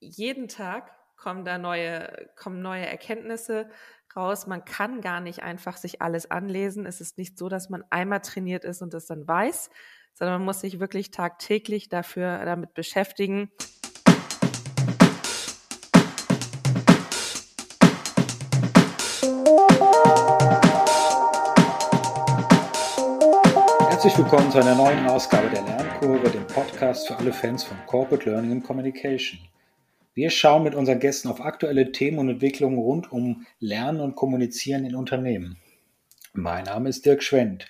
jeden Tag kommen da neue, kommen neue Erkenntnisse raus. Man kann gar nicht einfach sich alles anlesen. Es ist nicht so, dass man einmal trainiert ist und das dann weiß, sondern man muss sich wirklich tagtäglich dafür damit beschäftigen. Herzlich willkommen zu einer neuen Ausgabe der Lernkurve, dem Podcast für alle Fans von Corporate Learning and Communication. Wir schauen mit unseren Gästen auf aktuelle Themen und Entwicklungen rund um Lernen und Kommunizieren in Unternehmen. Mein Name ist Dirk Schwendt.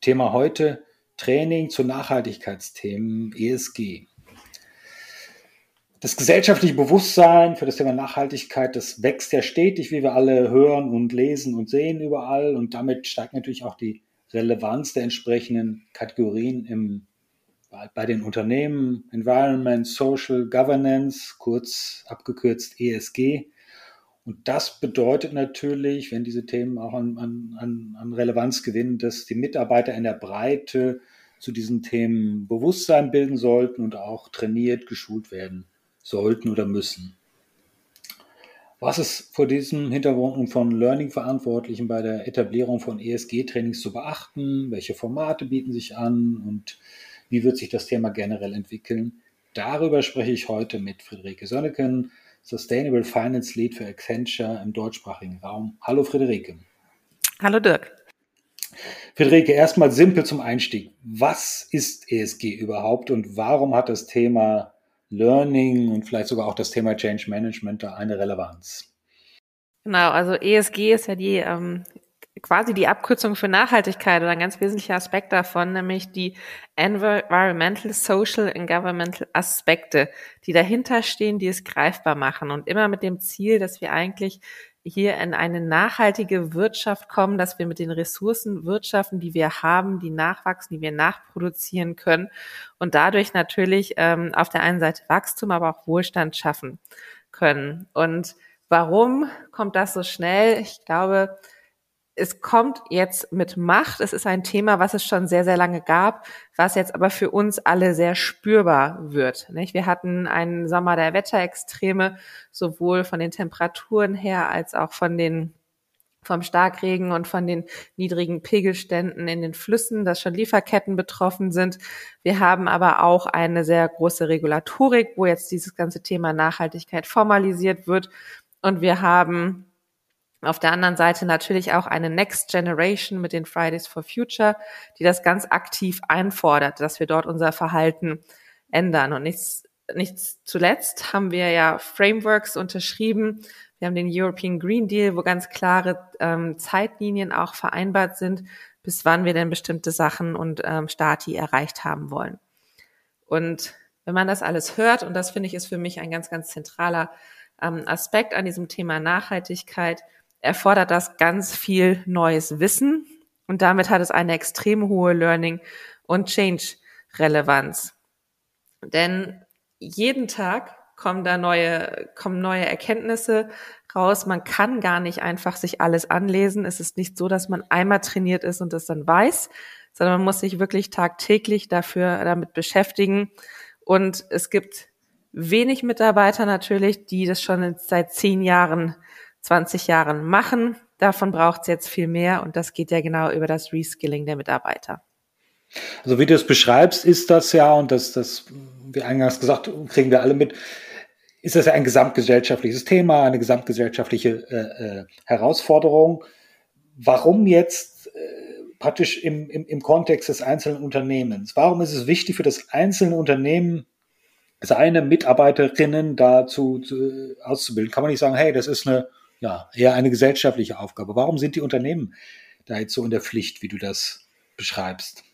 Thema heute Training zu Nachhaltigkeitsthemen ESG. Das gesellschaftliche Bewusstsein für das Thema Nachhaltigkeit, das wächst ja stetig, wie wir alle hören und lesen und sehen überall. Und damit steigt natürlich auch die Relevanz der entsprechenden Kategorien im, bei den Unternehmen, Environment, Social, Governance, kurz abgekürzt ESG. Und das bedeutet natürlich, wenn diese Themen auch an, an, an Relevanz gewinnen, dass die Mitarbeiter in der Breite zu diesen Themen Bewusstsein bilden sollten und auch trainiert, geschult werden sollten oder müssen. Was ist vor diesem Hintergrund von Learning-Verantwortlichen bei der Etablierung von ESG-Trainings zu beachten? Welche Formate bieten sich an und wie wird sich das Thema generell entwickeln? Darüber spreche ich heute mit Friederike Sönneken, Sustainable Finance Lead für Accenture im deutschsprachigen Raum. Hallo Friederike. Hallo Dirk. Friederike, erstmal simpel zum Einstieg. Was ist ESG überhaupt und warum hat das Thema Learning und vielleicht sogar auch das Thema Change Management da eine Relevanz? Genau, also ESG ist ja die ähm, quasi die Abkürzung für Nachhaltigkeit oder ein ganz wesentlicher Aspekt davon, nämlich die Environmental, Social and Governmental Aspekte, die dahinter stehen, die es greifbar machen und immer mit dem Ziel, dass wir eigentlich hier in eine nachhaltige Wirtschaft kommen, dass wir mit den Ressourcen wirtschaften, die wir haben, die nachwachsen, die wir nachproduzieren können und dadurch natürlich ähm, auf der einen Seite Wachstum, aber auch Wohlstand schaffen können. Und warum kommt das so schnell? Ich glaube, es kommt jetzt mit Macht. Es ist ein Thema, was es schon sehr, sehr lange gab, was jetzt aber für uns alle sehr spürbar wird. Wir hatten einen Sommer der Wetterextreme, sowohl von den Temperaturen her als auch von den vom Starkregen und von den niedrigen Pegelständen in den Flüssen, dass schon Lieferketten betroffen sind. Wir haben aber auch eine sehr große Regulatorik, wo jetzt dieses ganze Thema Nachhaltigkeit formalisiert wird. Und wir haben auf der anderen Seite natürlich auch eine Next Generation mit den Fridays for Future, die das ganz aktiv einfordert, dass wir dort unser Verhalten ändern. Und nichts, nichts zuletzt haben wir ja Frameworks unterschrieben. Wir haben den European Green Deal, wo ganz klare ähm, Zeitlinien auch vereinbart sind, bis wann wir denn bestimmte Sachen und ähm, Stati erreicht haben wollen. Und wenn man das alles hört, und das finde ich ist für mich ein ganz, ganz zentraler ähm, Aspekt an diesem Thema Nachhaltigkeit, erfordert das ganz viel neues Wissen und damit hat es eine extrem hohe Learning- und Change-Relevanz. Denn jeden Tag kommen da neue, kommen neue Erkenntnisse raus. Man kann gar nicht einfach sich alles anlesen. Es ist nicht so, dass man einmal trainiert ist und das dann weiß, sondern man muss sich wirklich tagtäglich dafür damit beschäftigen. Und es gibt wenig Mitarbeiter natürlich, die das schon seit zehn Jahren 20 Jahren machen. Davon braucht es jetzt viel mehr und das geht ja genau über das Reskilling der Mitarbeiter. Also wie du es beschreibst, ist das ja, und das, das, wie eingangs gesagt, kriegen wir alle mit, ist das ja ein gesamtgesellschaftliches Thema, eine gesamtgesellschaftliche äh, äh, Herausforderung. Warum jetzt äh, praktisch im, im, im Kontext des einzelnen Unternehmens? Warum ist es wichtig für das einzelne Unternehmen, seine Mitarbeiterinnen dazu zu, auszubilden? Kann man nicht sagen, hey, das ist eine ja, eher eine gesellschaftliche Aufgabe. Warum sind die Unternehmen da jetzt so in der Pflicht, wie du das beschreibst?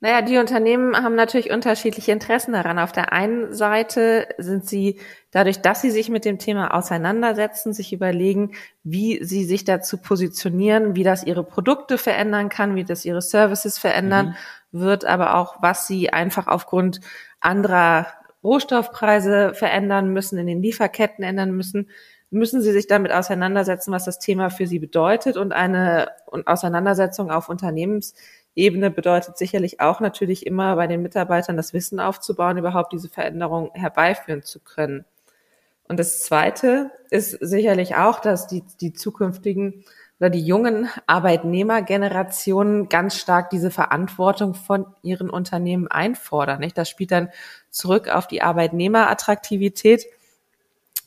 Naja, die Unternehmen haben natürlich unterschiedliche Interessen daran. Auf der einen Seite sind sie dadurch, dass sie sich mit dem Thema auseinandersetzen, sich überlegen, wie sie sich dazu positionieren, wie das ihre Produkte verändern kann, wie das ihre Services verändern mhm. wird, aber auch, was sie einfach aufgrund anderer Rohstoffpreise verändern müssen, in den Lieferketten ändern müssen müssen Sie sich damit auseinandersetzen, was das Thema für Sie bedeutet. Und eine Auseinandersetzung auf Unternehmensebene bedeutet sicherlich auch natürlich immer bei den Mitarbeitern das Wissen aufzubauen, überhaupt diese Veränderung herbeiführen zu können. Und das Zweite ist sicherlich auch, dass die, die zukünftigen oder die jungen Arbeitnehmergenerationen ganz stark diese Verantwortung von ihren Unternehmen einfordern. Nicht? Das spielt dann zurück auf die Arbeitnehmerattraktivität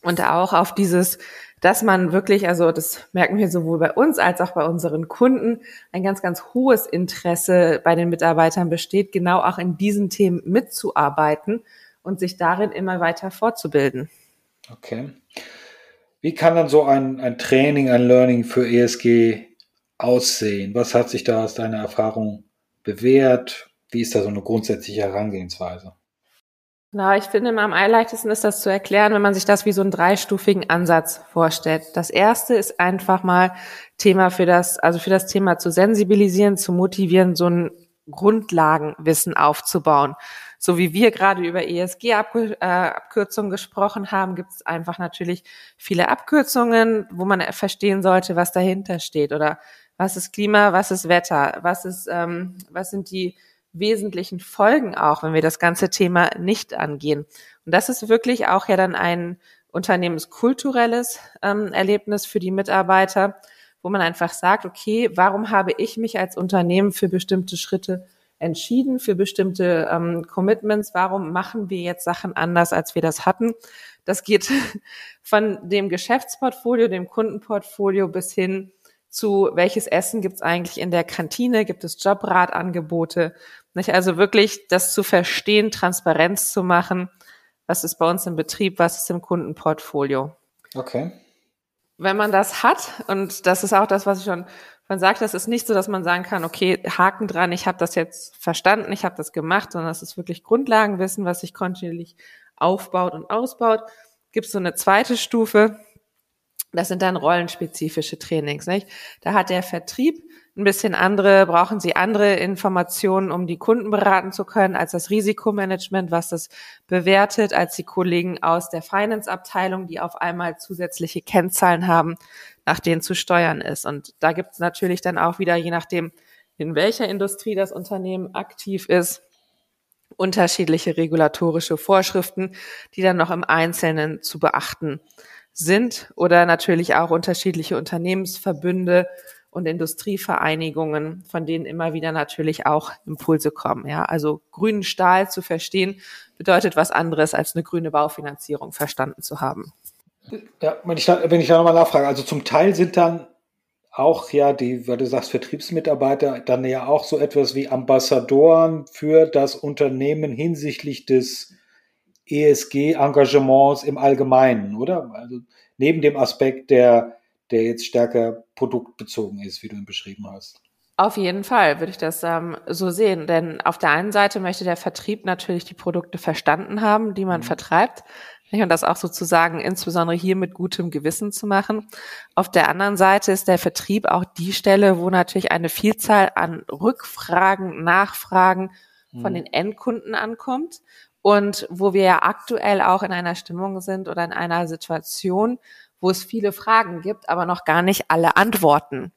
und auch auf dieses, dass man wirklich, also das merken wir sowohl bei uns als auch bei unseren Kunden, ein ganz, ganz hohes Interesse bei den Mitarbeitern besteht, genau auch in diesen Themen mitzuarbeiten und sich darin immer weiter fortzubilden. Okay. Wie kann dann so ein, ein Training, ein Learning für ESG aussehen? Was hat sich da aus deiner Erfahrung bewährt? Wie ist da so eine grundsätzliche Herangehensweise? Na, ich finde, am allerleichtesten ist das zu erklären, wenn man sich das wie so einen dreistufigen Ansatz vorstellt. Das erste ist einfach mal Thema für das, also für das Thema zu sensibilisieren, zu motivieren, so ein Grundlagenwissen aufzubauen. So wie wir gerade über ESG-Abkürzungen gesprochen haben, gibt es einfach natürlich viele Abkürzungen, wo man verstehen sollte, was dahinter steht oder was ist Klima, was ist Wetter, was ist, ähm, was sind die wesentlichen Folgen auch, wenn wir das ganze Thema nicht angehen. Und das ist wirklich auch ja dann ein unternehmenskulturelles ähm, Erlebnis für die Mitarbeiter, wo man einfach sagt, okay, warum habe ich mich als Unternehmen für bestimmte Schritte entschieden, für bestimmte ähm, Commitments? Warum machen wir jetzt Sachen anders, als wir das hatten? Das geht von dem Geschäftsportfolio, dem Kundenportfolio bis hin zu welches Essen gibt's eigentlich in der Kantine, gibt es Jobratangebote. Nicht? Also wirklich das zu verstehen, Transparenz zu machen, was ist bei uns im Betrieb, was ist im Kundenportfolio. Okay. Wenn man das hat, und das ist auch das, was ich schon man sagt, das ist nicht so, dass man sagen kann, okay, Haken dran, ich habe das jetzt verstanden, ich habe das gemacht, sondern es ist wirklich Grundlagenwissen, was sich kontinuierlich aufbaut und ausbaut. Gibt es so eine zweite Stufe, das sind dann rollenspezifische Trainings. Nicht? Da hat der Vertrieb ein bisschen andere, brauchen sie andere Informationen, um die Kunden beraten zu können, als das Risikomanagement, was das bewertet, als die Kollegen aus der Finance-Abteilung, die auf einmal zusätzliche Kennzahlen haben, nach denen zu steuern ist. Und da gibt es natürlich dann auch wieder, je nachdem, in welcher Industrie das Unternehmen aktiv ist, unterschiedliche regulatorische Vorschriften, die dann noch im Einzelnen zu beachten sind oder natürlich auch unterschiedliche Unternehmensverbünde und Industrievereinigungen, von denen immer wieder natürlich auch Impulse kommen. Ja, also grünen Stahl zu verstehen bedeutet was anderes als eine grüne Baufinanzierung verstanden zu haben. Ja, wenn ich da, wenn ich da nochmal nachfrage, also zum Teil sind dann auch ja die, weil du sagst, Vertriebsmitarbeiter, dann ja auch so etwas wie Ambassadoren für das Unternehmen hinsichtlich des ESG-Engagements im Allgemeinen, oder? Also neben dem Aspekt, der, der jetzt stärker produktbezogen ist, wie du ihn beschrieben hast. Auf jeden Fall würde ich das ähm, so sehen, denn auf der einen Seite möchte der Vertrieb natürlich die Produkte verstanden haben, die man mhm. vertreibt. Und das auch sozusagen insbesondere hier mit gutem Gewissen zu machen. Auf der anderen Seite ist der Vertrieb auch die Stelle, wo natürlich eine Vielzahl an Rückfragen, Nachfragen von mhm. den Endkunden ankommt und wo wir ja aktuell auch in einer Stimmung sind oder in einer Situation, wo es viele Fragen gibt, aber noch gar nicht alle Antworten.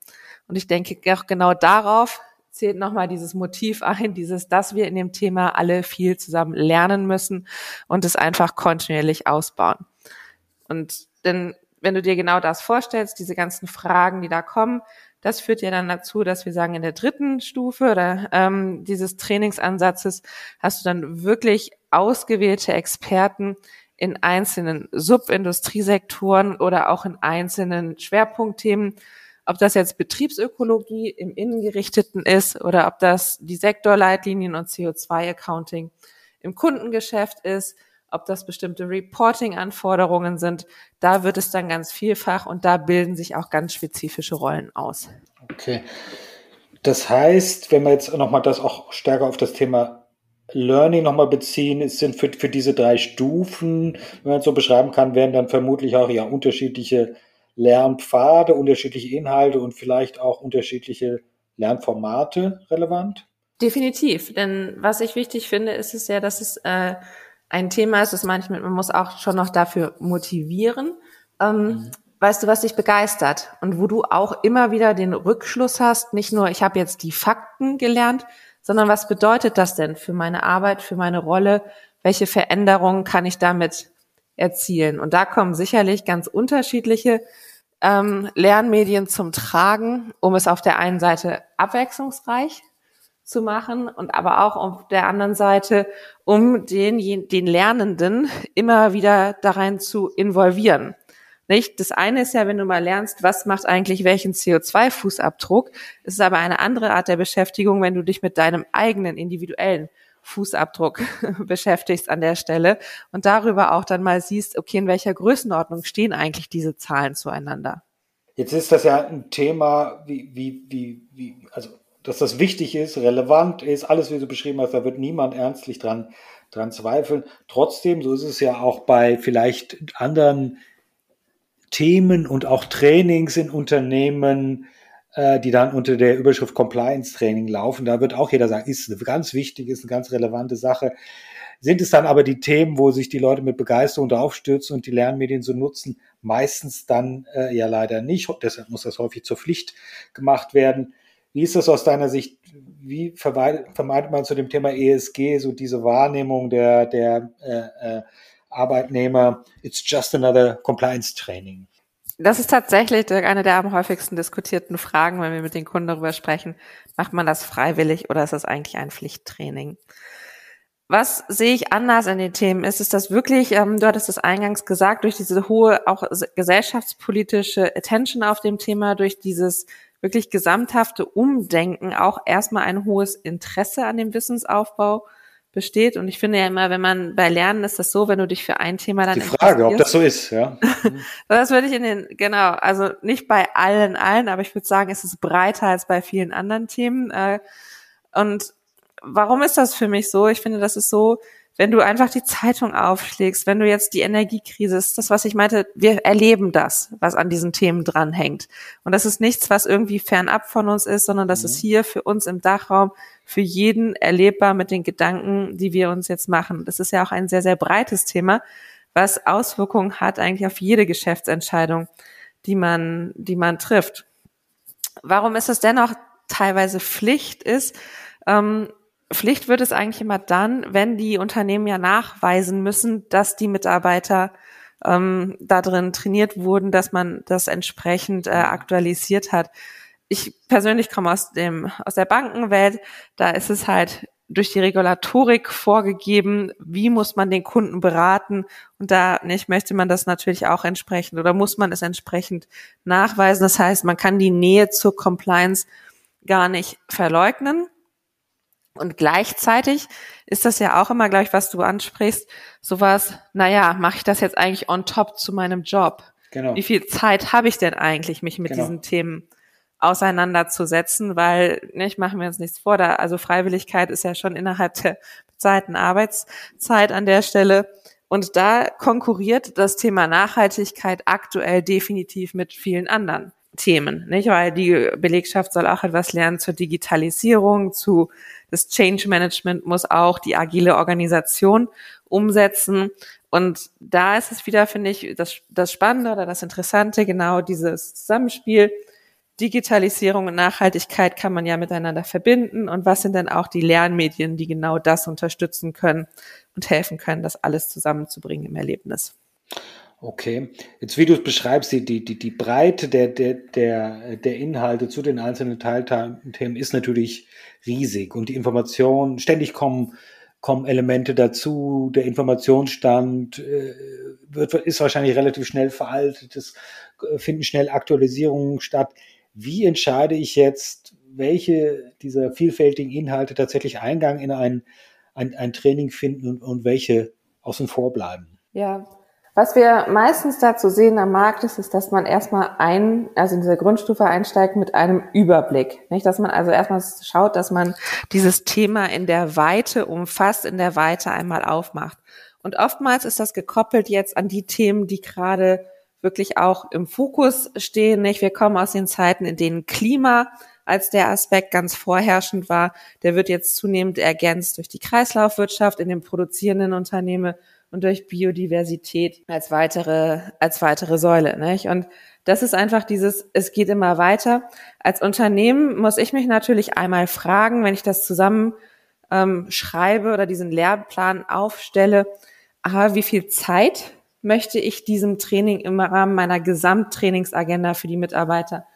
Und ich denke auch genau darauf zählt nochmal dieses Motiv ein, dieses, dass wir in dem Thema alle viel zusammen lernen müssen und es einfach kontinuierlich ausbauen. Und denn wenn du dir genau das vorstellst, diese ganzen Fragen, die da kommen, das führt ja dann dazu, dass wir sagen, in der dritten Stufe oder ähm, dieses Trainingsansatzes hast du dann wirklich ausgewählte Experten in einzelnen Subindustriesektoren oder auch in einzelnen Schwerpunktthemen, ob das jetzt Betriebsökologie im Innengerichteten ist oder ob das die Sektorleitlinien und CO2-Accounting im Kundengeschäft ist, ob das bestimmte Reporting-Anforderungen sind, da wird es dann ganz vielfach und da bilden sich auch ganz spezifische Rollen aus. Okay. Das heißt, wenn wir jetzt nochmal das auch stärker auf das Thema Learning nochmal beziehen, es sind für, für diese drei Stufen, wenn man es so beschreiben kann, werden dann vermutlich auch ja unterschiedliche Lernpfade, unterschiedliche Inhalte und vielleicht auch unterschiedliche Lernformate relevant? Definitiv, denn was ich wichtig finde, ist es ja, dass es äh, ein Thema ist, das manchmal, man muss auch schon noch dafür motivieren. Ähm, mhm. Weißt du, was dich begeistert und wo du auch immer wieder den Rückschluss hast, nicht nur, ich habe jetzt die Fakten gelernt, sondern was bedeutet das denn für meine Arbeit, für meine Rolle? Welche Veränderungen kann ich damit erzielen. Und da kommen sicherlich ganz unterschiedliche ähm, Lernmedien zum Tragen, um es auf der einen Seite abwechslungsreich zu machen und aber auch auf der anderen Seite, um den, den Lernenden immer wieder darein zu involvieren. Nicht? Das eine ist ja, wenn du mal lernst, was macht eigentlich welchen CO2-Fußabdruck. Es ist aber eine andere Art der Beschäftigung, wenn du dich mit deinem eigenen individuellen Fußabdruck beschäftigst an der Stelle und darüber auch dann mal siehst, okay, in welcher Größenordnung stehen eigentlich diese Zahlen zueinander. Jetzt ist das ja ein Thema, wie, wie, wie, wie, also, dass das wichtig ist, relevant ist, alles, wie du beschrieben hast, da wird niemand ernstlich dran, dran zweifeln. Trotzdem, so ist es ja auch bei vielleicht anderen Themen und auch Trainings in Unternehmen, äh, die dann unter der Überschrift Compliance Training laufen. Da wird auch jeder sagen, ist eine ganz wichtige, ist eine ganz relevante Sache. Sind es dann aber die Themen, wo sich die Leute mit Begeisterung draufstürzen und die Lernmedien so nutzen? Meistens dann äh, ja leider nicht. Deshalb muss das häufig zur Pflicht gemacht werden. Wie ist das aus deiner Sicht? Wie vermeidet man zu dem Thema ESG so diese Wahrnehmung der, der äh, äh, Arbeitnehmer, it's just another compliance training. Das ist tatsächlich eine der am häufigsten diskutierten Fragen, wenn wir mit den Kunden darüber sprechen. Macht man das freiwillig oder ist das eigentlich ein Pflichttraining? Was sehe ich anders in den Themen? Ist es das wirklich, ähm, du hattest es eingangs gesagt, durch diese hohe auch gesellschaftspolitische Attention auf dem Thema, durch dieses wirklich gesamthafte Umdenken auch erstmal ein hohes Interesse an dem Wissensaufbau besteht. Und ich finde ja immer, wenn man bei Lernen ist das so, wenn du dich für ein Thema dann Die Frage, ob das so ist, ja. das würde ich in den, genau, also nicht bei allen, allen, aber ich würde sagen, es ist breiter als bei vielen anderen Themen. Äh, und warum ist das für mich so? Ich finde, das ist so, wenn du einfach die Zeitung aufschlägst, wenn du jetzt die Energiekrise, ist das, was ich meinte, wir erleben das, was an diesen Themen dranhängt. Und das ist nichts, was irgendwie fernab von uns ist, sondern das mhm. ist hier für uns im Dachraum, für jeden erlebbar mit den Gedanken, die wir uns jetzt machen. Das ist ja auch ein sehr, sehr breites Thema, was Auswirkungen hat eigentlich auf jede Geschäftsentscheidung, die man, die man trifft. Warum ist es dennoch teilweise Pflicht ist, ähm, Pflicht wird es eigentlich immer dann, wenn die Unternehmen ja nachweisen müssen, dass die Mitarbeiter ähm, da drin trainiert wurden, dass man das entsprechend äh, aktualisiert hat. Ich persönlich komme aus dem aus der Bankenwelt, da ist es halt durch die Regulatorik vorgegeben, wie muss man den Kunden beraten und da nicht möchte man das natürlich auch entsprechend oder muss man es entsprechend nachweisen. Das heißt, man kann die Nähe zur Compliance gar nicht verleugnen. Und gleichzeitig ist das ja auch immer gleich, was du ansprichst, sowas, naja, mache ich das jetzt eigentlich on top zu meinem Job? Genau. Wie viel Zeit habe ich denn eigentlich, mich mit genau. diesen Themen auseinanderzusetzen? Weil, ne, ich mache mir jetzt nichts vor, da, also Freiwilligkeit ist ja schon innerhalb der bezahlten Arbeitszeit an der Stelle. Und da konkurriert das Thema Nachhaltigkeit aktuell definitiv mit vielen anderen Themen, nicht? Weil die Belegschaft soll auch etwas lernen zur Digitalisierung, zu das Change Management muss auch die agile Organisation umsetzen. Und da ist es wieder, finde ich, das, das Spannende oder das Interessante, genau dieses Zusammenspiel. Digitalisierung und Nachhaltigkeit kann man ja miteinander verbinden. Und was sind denn auch die Lernmedien, die genau das unterstützen können und helfen können, das alles zusammenzubringen im Erlebnis? Okay, jetzt wie du es beschreibst, die, die, die, die Breite der, der, der, der Inhalte zu den einzelnen Teilthemen ist natürlich riesig und die Information, ständig kommen, kommen Elemente dazu, der Informationsstand äh, wird, ist wahrscheinlich relativ schnell veraltet, es äh, finden schnell Aktualisierungen statt. Wie entscheide ich jetzt, welche dieser vielfältigen Inhalte tatsächlich Eingang in ein, ein, ein Training finden und, und welche außen vor bleiben? Ja, was wir meistens dazu sehen am Markt ist, ist, dass man erstmal ein, also in dieser Grundstufe einsteigt mit einem Überblick. Nicht, dass man also erstmal schaut, dass man dieses Thema in der Weite umfasst, in der Weite einmal aufmacht. Und oftmals ist das gekoppelt jetzt an die Themen, die gerade wirklich auch im Fokus stehen. Nicht? Wir kommen aus den Zeiten, in denen Klima als der Aspekt ganz vorherrschend war. Der wird jetzt zunehmend ergänzt durch die Kreislaufwirtschaft in den produzierenden Unternehmen und durch Biodiversität als weitere, als weitere Säule. Nicht? Und das ist einfach dieses, es geht immer weiter. Als Unternehmen muss ich mich natürlich einmal fragen, wenn ich das zusammen ähm, schreibe oder diesen Lehrplan aufstelle, aha, wie viel Zeit möchte ich diesem Training im Rahmen meiner Gesamttrainingsagenda für die Mitarbeiter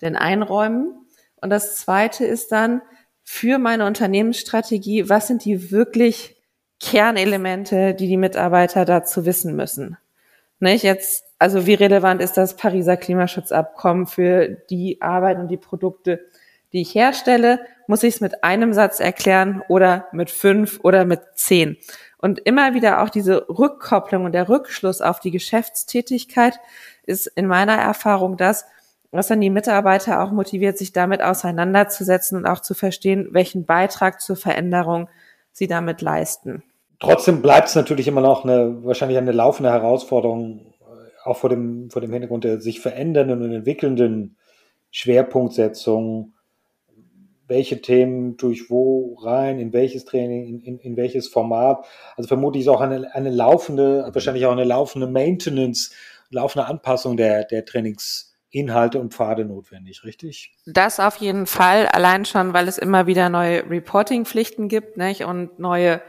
denn einräumen? Und das zweite ist dann für meine Unternehmensstrategie, was sind die wirklich Kernelemente, die die Mitarbeiter dazu wissen müssen? Nicht jetzt, also wie relevant ist das Pariser Klimaschutzabkommen für die Arbeit und die Produkte, die ich herstelle? Muss ich es mit einem Satz erklären oder mit fünf oder mit zehn? Und immer wieder auch diese Rückkopplung und der Rückschluss auf die Geschäftstätigkeit ist in meiner Erfahrung das, was dann die Mitarbeiter auch motiviert, sich damit auseinanderzusetzen und auch zu verstehen, welchen Beitrag zur Veränderung sie damit leisten. Trotzdem bleibt es natürlich immer noch eine, wahrscheinlich eine laufende Herausforderung, äh, auch vor dem, vor dem Hintergrund der sich verändernden und entwickelnden Schwerpunktsetzung. Welche Themen durch wo rein, in welches Training, in, in, in welches Format. Also vermute ich ist auch eine, eine laufende, wahrscheinlich auch eine laufende Maintenance, laufende Anpassung der, der Trainings, Inhalte und Pfade notwendig, richtig? Das auf jeden Fall, allein schon, weil es immer wieder neue Reporting-Pflichten gibt nicht? und neue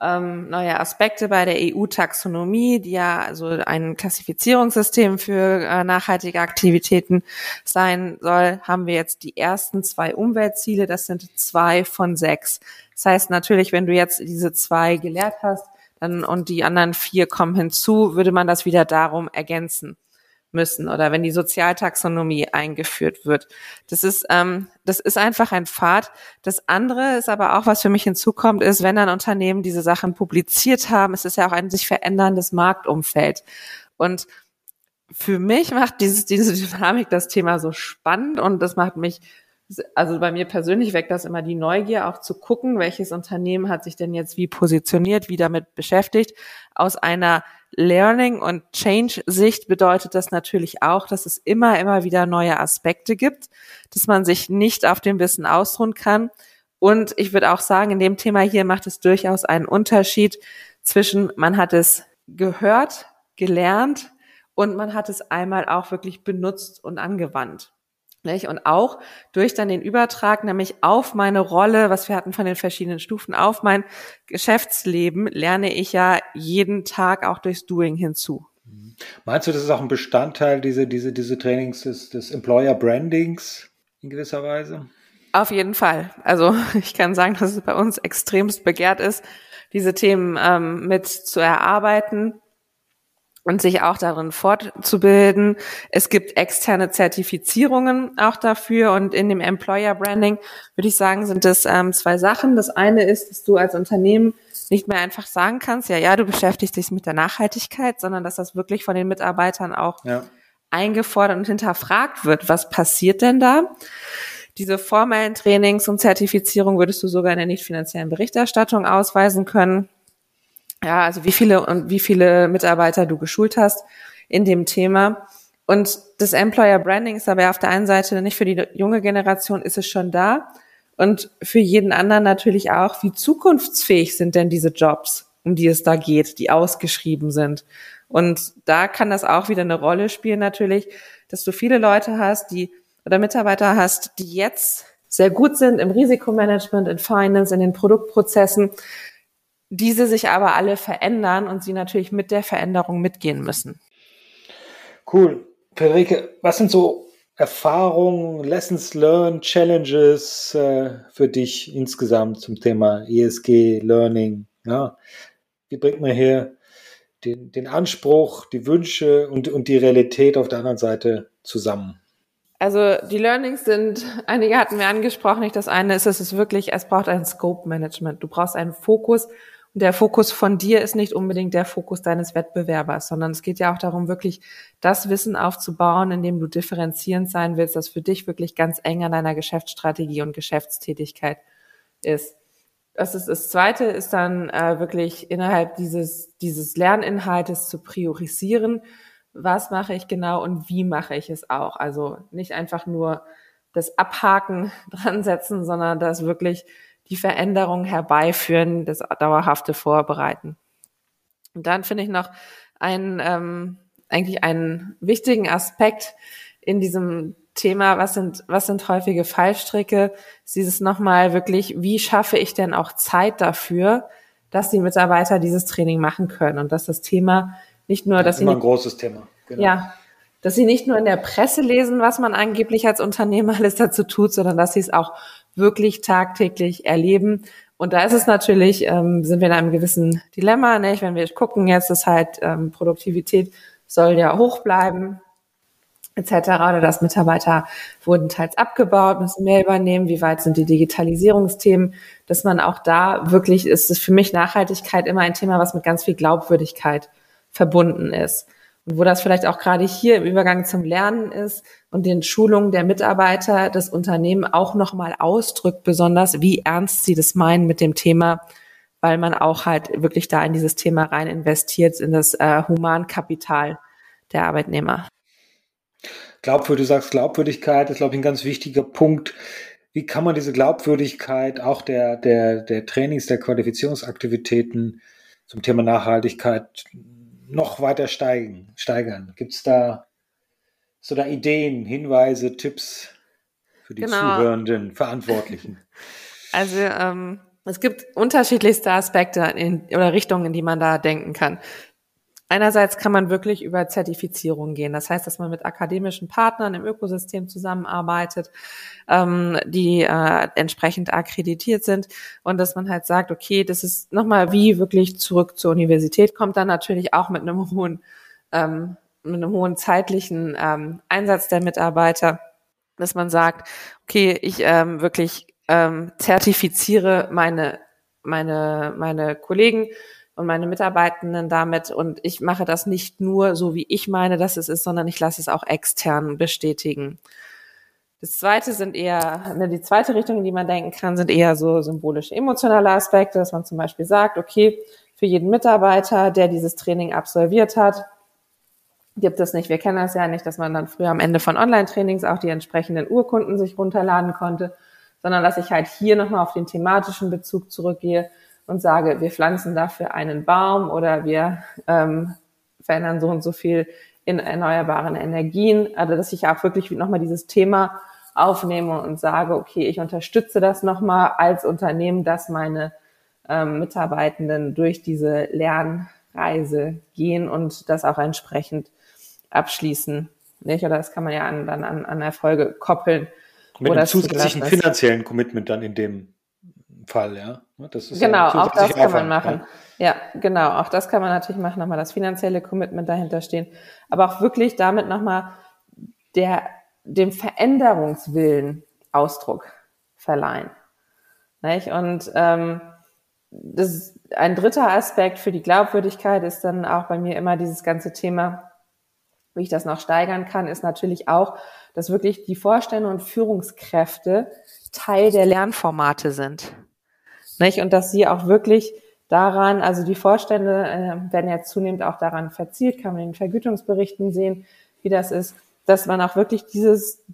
ähm, neue Aspekte bei der EU-Taxonomie, die ja also ein Klassifizierungssystem für äh, nachhaltige Aktivitäten sein soll, haben wir jetzt die ersten zwei Umweltziele. Das sind zwei von sechs. Das heißt natürlich, wenn du jetzt diese zwei gelehrt hast, dann und die anderen vier kommen hinzu, würde man das wieder darum ergänzen müssen oder wenn die Sozialtaxonomie eingeführt wird. Das ist, ähm, das ist einfach ein Pfad. Das andere ist aber auch, was für mich hinzukommt, ist, wenn dann Unternehmen diese Sachen publiziert haben, es ist ja auch ein sich veränderndes Marktumfeld. Und für mich macht dieses, diese Dynamik das Thema so spannend und das macht mich also bei mir persönlich weckt das immer die Neugier, auch zu gucken, welches Unternehmen hat sich denn jetzt wie positioniert, wie damit beschäftigt, aus einer Learning und Change Sicht bedeutet das natürlich auch, dass es immer, immer wieder neue Aspekte gibt, dass man sich nicht auf dem Wissen ausruhen kann. Und ich würde auch sagen, in dem Thema hier macht es durchaus einen Unterschied zwischen, man hat es gehört, gelernt und man hat es einmal auch wirklich benutzt und angewandt. Nicht? Und auch durch dann den Übertrag, nämlich auf meine Rolle, was wir hatten von den verschiedenen Stufen, auf mein Geschäftsleben, lerne ich ja jeden Tag auch durchs Doing hinzu. Meinst du, das ist auch ein Bestandteil diese, diese, diese Trainings des, des Employer Brandings in gewisser Weise? Auf jeden Fall. Also ich kann sagen, dass es bei uns extremst begehrt ist, diese Themen ähm, mit zu erarbeiten und sich auch darin fortzubilden. Es gibt externe Zertifizierungen auch dafür und in dem Employer Branding würde ich sagen, sind es ähm, zwei Sachen. Das eine ist, dass du als Unternehmen nicht mehr einfach sagen kannst, ja, ja, du beschäftigst dich mit der Nachhaltigkeit, sondern dass das wirklich von den Mitarbeitern auch ja. eingefordert und hinterfragt wird. Was passiert denn da? Diese formellen Trainings und Zertifizierung würdest du sogar in der nicht finanziellen Berichterstattung ausweisen können ja, also wie viele und wie viele Mitarbeiter du geschult hast in dem Thema. Und das Employer Branding ist aber auf der einen Seite nicht für die junge Generation ist es schon da und für jeden anderen natürlich auch, wie zukunftsfähig sind denn diese Jobs, um die es da geht, die ausgeschrieben sind. Und da kann das auch wieder eine Rolle spielen natürlich, dass du viele Leute hast, die oder Mitarbeiter hast, die jetzt sehr gut sind im Risikomanagement, in Finance, in den Produktprozessen, diese sich aber alle verändern und sie natürlich mit der Veränderung mitgehen müssen. Cool. Friederike, was sind so Erfahrungen, Lessons learned, Challenges äh, für dich insgesamt zum Thema ESG, Learning? Ja? Wie bringt man hier den, den Anspruch, die Wünsche und, und die Realität auf der anderen Seite zusammen? Also die Learnings sind, einige hatten wir angesprochen, nicht das eine ist, es ist wirklich, es braucht ein Scope Management. Du brauchst einen Fokus der Fokus von dir ist nicht unbedingt der Fokus deines Wettbewerbers, sondern es geht ja auch darum, wirklich das Wissen aufzubauen, in dem du differenzierend sein willst, das für dich wirklich ganz eng an deiner Geschäftsstrategie und Geschäftstätigkeit ist. Das ist das Zweite, ist dann äh, wirklich innerhalb dieses dieses Lerninhaltes zu priorisieren. Was mache ich genau und wie mache ich es auch? Also nicht einfach nur das Abhaken dran setzen, sondern das wirklich die Veränderung herbeiführen, das dauerhafte Vorbereiten. Und dann finde ich noch einen, ähm, eigentlich einen wichtigen Aspekt in diesem Thema, was sind, was sind häufige Fallstricke, ist dieses nochmal wirklich, wie schaffe ich denn auch Zeit dafür, dass die Mitarbeiter dieses Training machen können und dass das Thema nicht nur, dass immer sie ein großes Thema. Genau. Ja, dass sie nicht nur in der Presse lesen, was man angeblich als Unternehmer alles dazu tut, sondern dass sie es auch wirklich tagtäglich erleben. Und da ist es natürlich, ähm, sind wir in einem gewissen Dilemma, nicht? wenn wir gucken jetzt, ist halt ähm, Produktivität soll ja hoch bleiben etc. oder dass Mitarbeiter wurden teils abgebaut, müssen mehr übernehmen, wie weit sind die Digitalisierungsthemen, dass man auch da wirklich, ist es für mich Nachhaltigkeit immer ein Thema, was mit ganz viel Glaubwürdigkeit verbunden ist. Wo das vielleicht auch gerade hier im Übergang zum Lernen ist und den Schulungen der Mitarbeiter das Unternehmen auch nochmal ausdrückt, besonders wie ernst sie das meinen mit dem Thema, weil man auch halt wirklich da in dieses Thema rein investiert, in das äh, Humankapital der Arbeitnehmer. Glaubwürdig, du sagst Glaubwürdigkeit, ist, glaube ich, ein ganz wichtiger Punkt. Wie kann man diese Glaubwürdigkeit auch der, der, der Trainings, der Qualifizierungsaktivitäten zum Thema Nachhaltigkeit noch weiter steigen, steigern? Gibt es da so da Ideen, Hinweise, Tipps für die genau. zuhörenden Verantwortlichen? Also ähm, es gibt unterschiedlichste Aspekte in, oder Richtungen, in die man da denken kann. Einerseits kann man wirklich über Zertifizierung gehen. Das heißt, dass man mit akademischen Partnern im Ökosystem zusammenarbeitet, ähm, die äh, entsprechend akkreditiert sind und dass man halt sagt, okay, das ist nochmal wie wirklich zurück zur Universität, kommt dann natürlich auch mit einem hohen, ähm, mit einem hohen zeitlichen ähm, Einsatz der Mitarbeiter, dass man sagt, okay, ich ähm, wirklich ähm, zertifiziere meine meine meine Kollegen und meine Mitarbeitenden damit. Und ich mache das nicht nur so, wie ich meine, dass es ist, sondern ich lasse es auch extern bestätigen. Das zweite sind eher, ne, die zweite Richtung, in die man denken kann, sind eher so symbolische, emotionale Aspekte, dass man zum Beispiel sagt, okay, für jeden Mitarbeiter, der dieses Training absolviert hat, gibt es nicht. Wir kennen das ja nicht, dass man dann früher am Ende von Online-Trainings auch die entsprechenden Urkunden sich runterladen konnte, sondern dass ich halt hier nochmal auf den thematischen Bezug zurückgehe und sage, wir pflanzen dafür einen Baum oder wir ähm, verändern so und so viel in erneuerbaren Energien. Also dass ich auch wirklich nochmal dieses Thema aufnehme und sage, okay, ich unterstütze das nochmal als Unternehmen, dass meine ähm, Mitarbeitenden durch diese Lernreise gehen und das auch entsprechend abschließen. Nicht? Oder das kann man ja an, dann an, an Erfolge koppeln. Mit einem zusätzlichen finanziellen Commitment dann in dem Fall, ja. Das ist genau, auch das kann Aufwand, man machen. Ja. ja. genau, auch das kann man natürlich machen, nochmal das finanzielle Commitment dahinter stehen. Aber auch wirklich damit nochmal der, dem Veränderungswillen Ausdruck verleihen. Nicht? Und ähm, das ein dritter Aspekt für die Glaubwürdigkeit ist dann auch bei mir immer dieses ganze Thema, wie ich das noch steigern kann, ist natürlich auch, dass wirklich die Vorstände und Führungskräfte Teil der Lernformate sind. Nicht? Und dass sie auch wirklich daran, also die Vorstände äh, werden ja zunehmend auch daran verzielt, kann man in den Vergütungsberichten sehen, wie das ist, dass man auch wirklich dieses,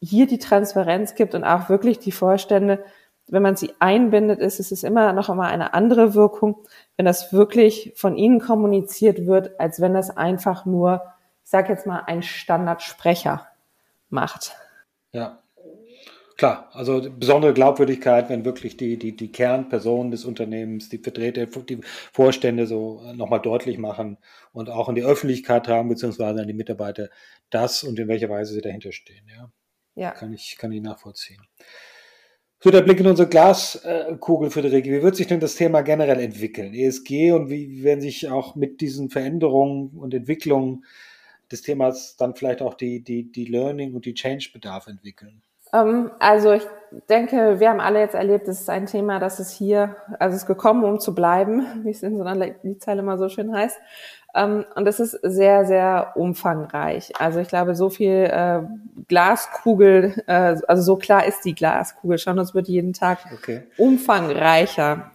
hier die Transparenz gibt und auch wirklich die Vorstände, wenn man sie einbindet, ist, ist es immer noch immer eine andere Wirkung, wenn das wirklich von ihnen kommuniziert wird, als wenn das einfach nur, ich sage jetzt mal, ein Standardsprecher macht. Ja, Klar, also besondere Glaubwürdigkeit, wenn wirklich die, die, die Kernpersonen des Unternehmens, die Vertreter, die Vorstände so nochmal deutlich machen und auch in die Öffentlichkeit tragen, beziehungsweise an die Mitarbeiter, das und in welcher Weise sie dahinter stehen. Ja, ja. Kann, ich, kann ich nachvollziehen. So, der Blick in unsere Glaskugel, Friederike. Wie wird sich denn das Thema generell entwickeln? ESG und wie werden sich auch mit diesen Veränderungen und Entwicklungen des Themas dann vielleicht auch die, die, die Learning und die Change-Bedarf entwickeln? Ähm, also ich denke, wir haben alle jetzt erlebt, es ist ein Thema, das ist hier, also es ist gekommen, um zu bleiben, wie es in so einer Liedzeile immer so schön heißt. Ähm, und es ist sehr, sehr umfangreich. Also ich glaube, so viel äh, Glaskugel, äh, also so klar ist die Glaskugel schon, es wird jeden Tag okay. umfangreicher.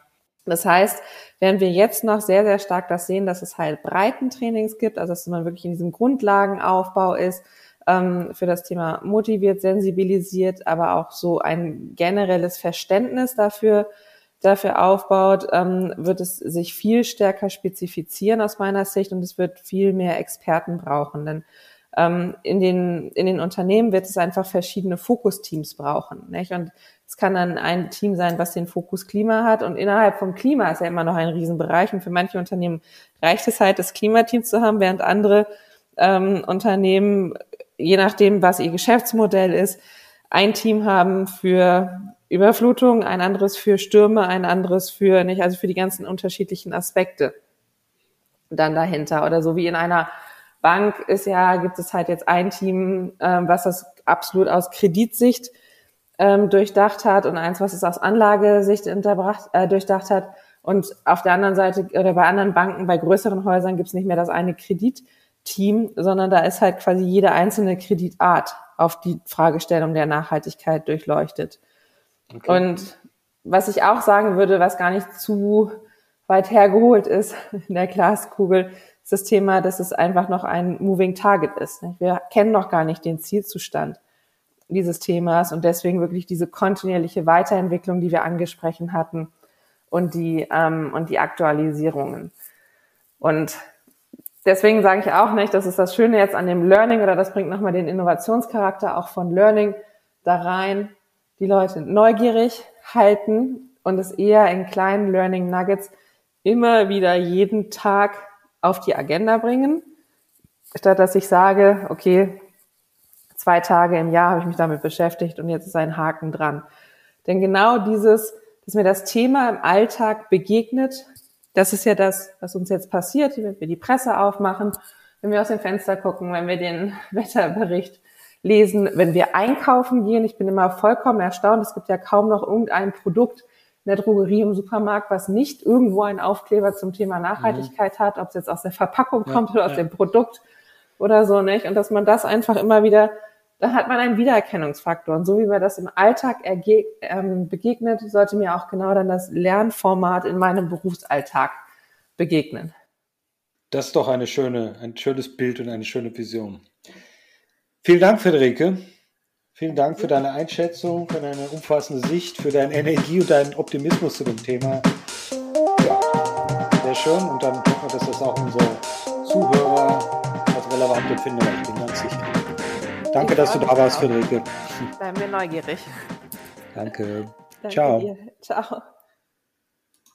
Das heißt, während wir jetzt noch sehr, sehr stark das sehen, dass es halt Breitentrainings gibt, also dass man wirklich in diesem Grundlagenaufbau ist, ähm, für das Thema motiviert, sensibilisiert, aber auch so ein generelles Verständnis dafür dafür aufbaut, ähm, wird es sich viel stärker spezifizieren aus meiner Sicht und es wird viel mehr Experten brauchen. Denn ähm, in, den, in den Unternehmen wird es einfach verschiedene Fokusteams brauchen. Nicht? Und es kann dann ein Team sein, was den Fokus Klima hat. Und innerhalb vom Klima ist ja immer noch ein Riesenbereich. Und für manche Unternehmen reicht es halt, das Klimateam zu haben, während andere ähm, Unternehmen, je nachdem, was ihr Geschäftsmodell ist, ein Team haben für Überflutung, ein anderes für Stürme, ein anderes für nicht, also für die ganzen unterschiedlichen Aspekte dann dahinter. Oder so wie in einer Bank ist ja, gibt es halt jetzt ein Team, ähm, was das absolut aus Kreditsicht ähm, durchdacht hat und eins, was es aus Anlagesicht äh, durchdacht hat. Und auf der anderen Seite oder bei anderen Banken, bei größeren Häusern gibt es nicht mehr das eine Kreditteam, sondern da ist halt quasi jede einzelne Kreditart auf die Fragestellung der Nachhaltigkeit durchleuchtet. Okay. Und was ich auch sagen würde, was gar nicht zu weit hergeholt ist in der Glaskugel, ist das Thema, dass es einfach noch ein Moving Target ist. Wir kennen noch gar nicht den Zielzustand dieses Themas und deswegen wirklich diese kontinuierliche Weiterentwicklung, die wir angesprochen hatten und die, ähm, und die Aktualisierungen. Und deswegen sage ich auch nicht, das ist das Schöne jetzt an dem Learning oder das bringt nochmal den Innovationscharakter auch von Learning da rein, die Leute neugierig halten und es eher in kleinen Learning Nuggets immer wieder jeden Tag auf die Agenda bringen, statt dass ich sage, okay, zwei Tage im Jahr habe ich mich damit beschäftigt und jetzt ist ein Haken dran. Denn genau dieses, dass mir das Thema im Alltag begegnet, das ist ja das, was uns jetzt passiert, wenn wir die Presse aufmachen, wenn wir aus dem Fenster gucken, wenn wir den Wetterbericht lesen, wenn wir einkaufen gehen. Ich bin immer vollkommen erstaunt. Es gibt ja kaum noch irgendein Produkt in der Drogerie im Supermarkt, was nicht irgendwo einen Aufkleber zum Thema Nachhaltigkeit mhm. hat, ob es jetzt aus der Verpackung kommt ja, oder aus ja. dem Produkt oder so, nicht? Und dass man das einfach immer wieder da hat man einen Wiedererkennungsfaktor. Und so wie mir das im Alltag ähm, begegnet, sollte mir auch genau dann das Lernformat in meinem Berufsalltag begegnen. Das ist doch eine schöne, ein schönes Bild und eine schöne Vision. Vielen Dank, Friederike. Vielen Dank für deine Einschätzung, für deine umfassende Sicht, für deine Energie und deinen Optimismus zu dem Thema. Ja, sehr schön. Und dann hoffen wir, dass das auch unsere Zuhörer als relevant empfinden. Ich bin ganz sicher. Danke, dass du da warst, Friederike. Bleiben wir neugierig. Danke. Danke Ciao. Dir. Ciao.